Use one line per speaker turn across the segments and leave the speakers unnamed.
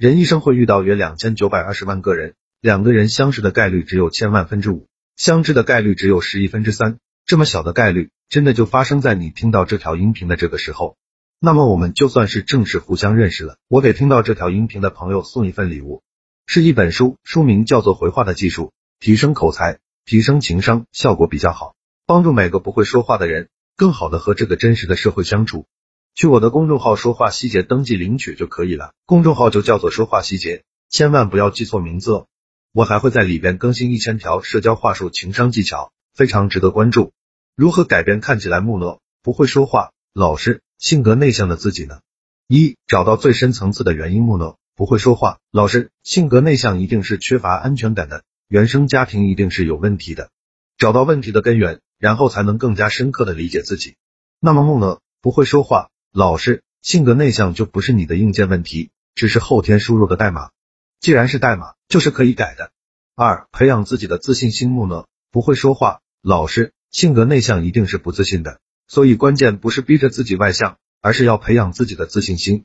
人一生会遇到约两千九百二十万个人，两个人相识的概率只有千万分之五，相知的概率只有十亿分之三。这么小的概率，真的就发生在你听到这条音频的这个时候。那么我们就算是正式互相认识了。我给听到这条音频的朋友送一份礼物，是一本书，书名叫做《回话的技术》，提升口才，提升情商，效果比较好，帮助每个不会说话的人更好的和这个真实的社会相处。去我的公众号“说话细节”登记领取就可以了，公众号就叫做“说话细节”，千万不要记错名字哦。我还会在里边更新一千条社交话术、情商技巧，非常值得关注。如何改变看起来木讷、不会说话、老实、性格内向的自己呢？一、找到最深层次的原因。木讷、不会说话、老实、性格内向，一定是缺乏安全感的，原生家庭一定是有问题的。找到问题的根源，然后才能更加深刻的理解自己。那么木讷、不会说话、老实、性格内向就不是你的硬件问题，只是后天输入的代码。既然是代码，就是可以改的。二、培养自己的自信心。木讷、不会说话、老实、性格内向，一定是不自信的。所以关键不是逼着自己外向，而是要培养自己的自信心，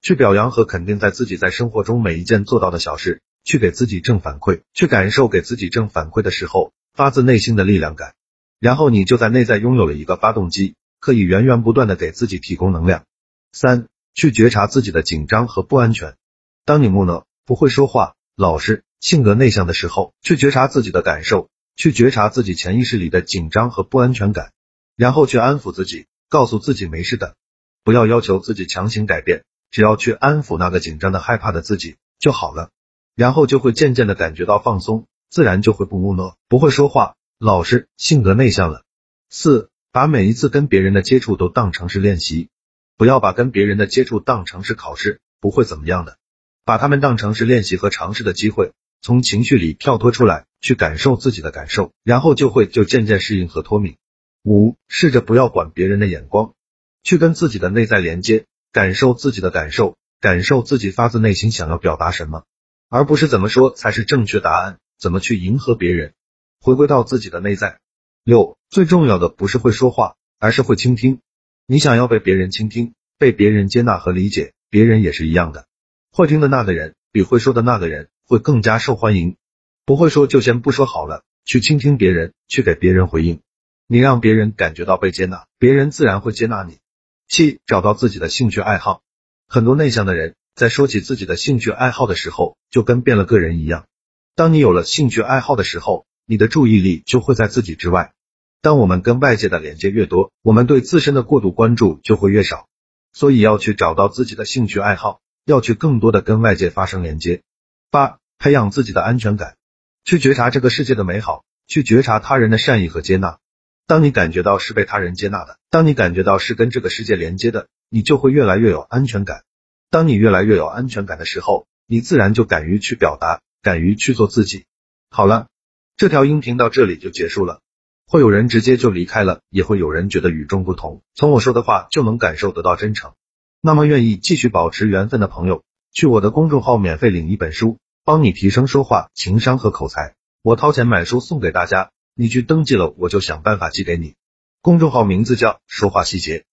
去表扬和肯定在自己在生活中每一件做到的小事，去给自己正反馈，去感受给自己正反馈的时候发自内心的力量感。然后你就在内在拥有了一个发动机，可以源源不断的给自己提供能量。三、去觉察自己的紧张和不安全。当你木讷。不会说话、老实、性格内向的时候，去觉察自己的感受，去觉察自己潜意识里的紧张和不安全感，然后去安抚自己，告诉自己没事的，不要要求自己强行改变，只要去安抚那个紧张的、害怕的自己就好了，然后就会渐渐的感觉到放松，自然就会不木讷、不会说话、老实、性格内向了。四、把每一次跟别人的接触都当成是练习，不要把跟别人的接触当成是考试，不会怎么样的。把他们当成是练习和尝试的机会，从情绪里跳脱出来，去感受自己的感受，然后就会就渐渐适应和脱敏。五，试着不要管别人的眼光，去跟自己的内在连接，感受自己的感受，感受自己发自内心想要表达什么，而不是怎么说才是正确答案，怎么去迎合别人，回归到自己的内在。六，最重要的不是会说话，而是会倾听。你想要被别人倾听，被别人接纳和理解，别人也是一样的。会听的那个人比会说的那个人会更加受欢迎。不会说就先不说好了，去倾听别人，去给别人回应。你让别人感觉到被接纳，别人自然会接纳你。七，找到自己的兴趣爱好。很多内向的人在说起自己的兴趣爱好的时候，就跟变了个人一样。当你有了兴趣爱好的时候，你的注意力就会在自己之外。当我们跟外界的连接越多，我们对自身的过度关注就会越少。所以要去找到自己的兴趣爱好。要去更多的跟外界发生连接。八、培养自己的安全感，去觉察这个世界的美好，去觉察他人的善意和接纳。当你感觉到是被他人接纳的，当你感觉到是跟这个世界连接的，你就会越来越有安全感。当你越来越有安全感的时候，你自然就敢于去表达，敢于去做自己。好了，这条音频到这里就结束了。会有人直接就离开了，也会有人觉得与众不同，从我说的话就能感受得到真诚。那么，愿意继续保持缘分的朋友，去我的公众号免费领一本书，帮你提升说话、情商和口才。我掏钱买书送给大家，你去登记了，我就想办法寄给你。公众号名字叫说话细节。